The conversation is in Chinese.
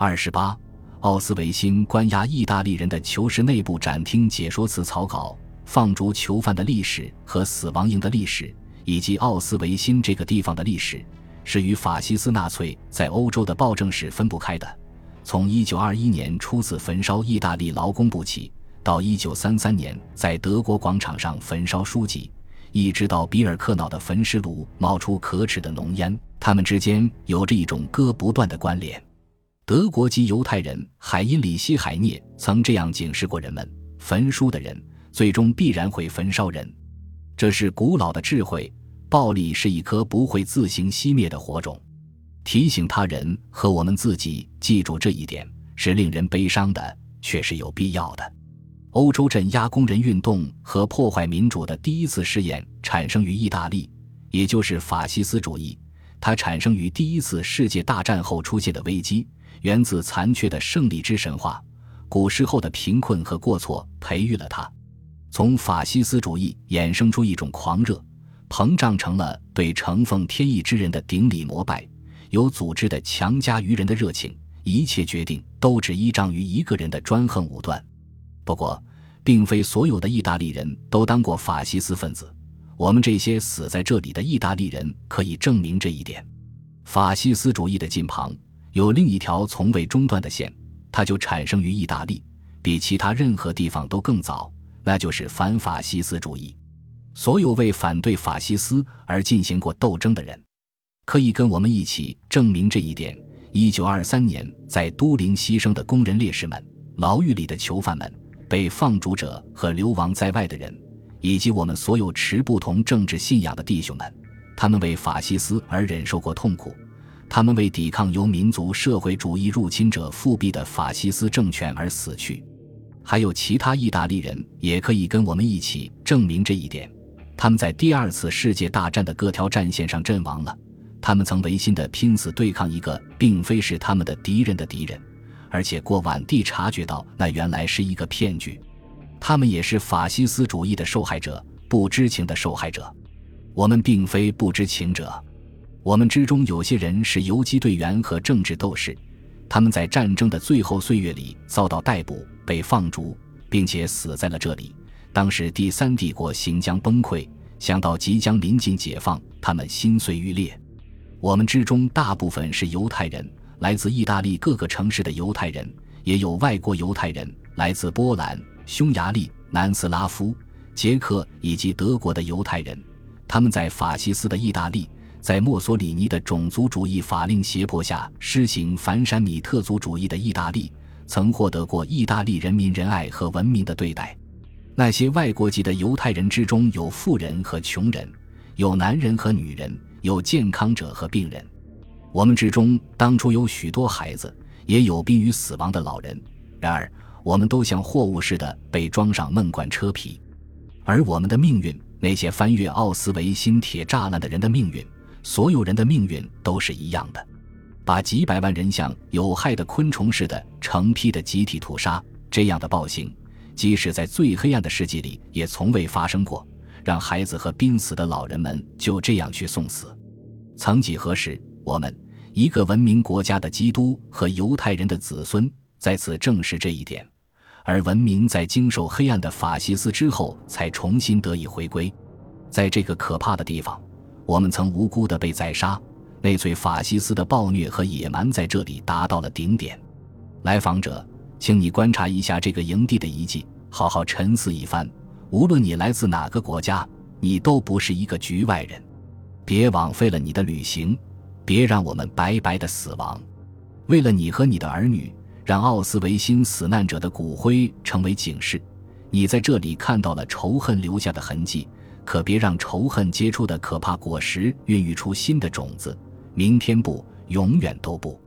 二十八，奥斯维辛关押意大利人的囚室内部展厅解说词草稿，放逐囚犯的历史和死亡营的历史，以及奥斯维辛这个地方的历史，是与法西斯纳粹在欧洲的暴政史分不开的。从一九二一年初次焚烧意大利劳工部起，到一九三三年在德国广场上焚烧书籍，一直到比尔克瑙的焚尸炉冒出可耻的浓烟，他们之间有着一种割不断的关联。德国籍犹太人海因里希·海涅曾这样警示过人们：焚书的人最终必然会焚烧人。这是古老的智慧。暴力是一颗不会自行熄灭的火种。提醒他人和我们自己记住这一点是令人悲伤的，却是有必要的。欧洲镇压工人运动和破坏民主的第一次试验产生于意大利，也就是法西斯主义。它产生于第一次世界大战后出现的危机。源自残缺的胜利之神话，古时候的贫困和过错培育了他，从法西斯主义衍生出一种狂热，膨胀成了对承奉天意之人的顶礼膜拜，有组织的强加于人的热情，一切决定都只依仗于一个人的专横武断。不过，并非所有的意大利人都当过法西斯分子，我们这些死在这里的意大利人可以证明这一点。法西斯主义的近旁。有另一条从未中断的线，它就产生于意大利，比其他任何地方都更早。那就是反法西斯主义。所有为反对法西斯而进行过斗争的人，可以跟我们一起证明这一点。一九二三年在都灵牺牲的工人烈士们、牢狱里的囚犯们、被放逐者和流亡在外的人，以及我们所有持不同政治信仰的弟兄们，他们为法西斯而忍受过痛苦。他们为抵抗由民族社会主义入侵者复辟的法西斯政权而死去，还有其他意大利人也可以跟我们一起证明这一点。他们在第二次世界大战的各条战线上阵亡了。他们曾违心地拼死对抗一个并非是他们的敌人的敌人，而且过晚地察觉到那原来是一个骗局。他们也是法西斯主义的受害者，不知情的受害者。我们并非不知情者。我们之中有些人是游击队员和政治斗士，他们在战争的最后岁月里遭到逮捕、被放逐，并且死在了这里。当时第三帝国行将崩溃，想到即将临近解放，他们心碎欲裂。我们之中大部分是犹太人，来自意大利各个城市的犹太人，也有外国犹太人，来自波兰、匈牙利、南斯拉夫、捷克以及德国的犹太人，他们在法西斯的意大利。在墨索里尼的种族主义法令胁迫下施行反闪米特族主义的意大利，曾获得过意大利人民仁爱和文明的对待。那些外国籍的犹太人之中，有富人和穷人，有男人和女人，有健康者和病人。我们之中当初有许多孩子，也有濒于死亡的老人。然而，我们都像货物似的被装上闷罐车皮，而我们的命运，那些翻越奥斯维辛铁栅栏的人的命运。所有人的命运都是一样的，把几百万人像有害的昆虫似的成批的集体屠杀，这样的暴行，即使在最黑暗的世纪里也从未发生过。让孩子和濒死的老人们就这样去送死，曾几何时，我们一个文明国家的基督和犹太人的子孙在此证实这一点，而文明在经受黑暗的法西斯之后才重新得以回归，在这个可怕的地方。我们曾无辜地被宰杀，纳粹法西斯的暴虐和野蛮在这里达到了顶点。来访者，请你观察一下这个营地的遗迹，好好沉思一番。无论你来自哪个国家，你都不是一个局外人。别枉费了你的旅行，别让我们白白的死亡。为了你和你的儿女，让奥斯维辛死难者的骨灰成为警示。你在这里看到了仇恨留下的痕迹。可别让仇恨结出的可怕果实孕育出新的种子。明天不，永远都不。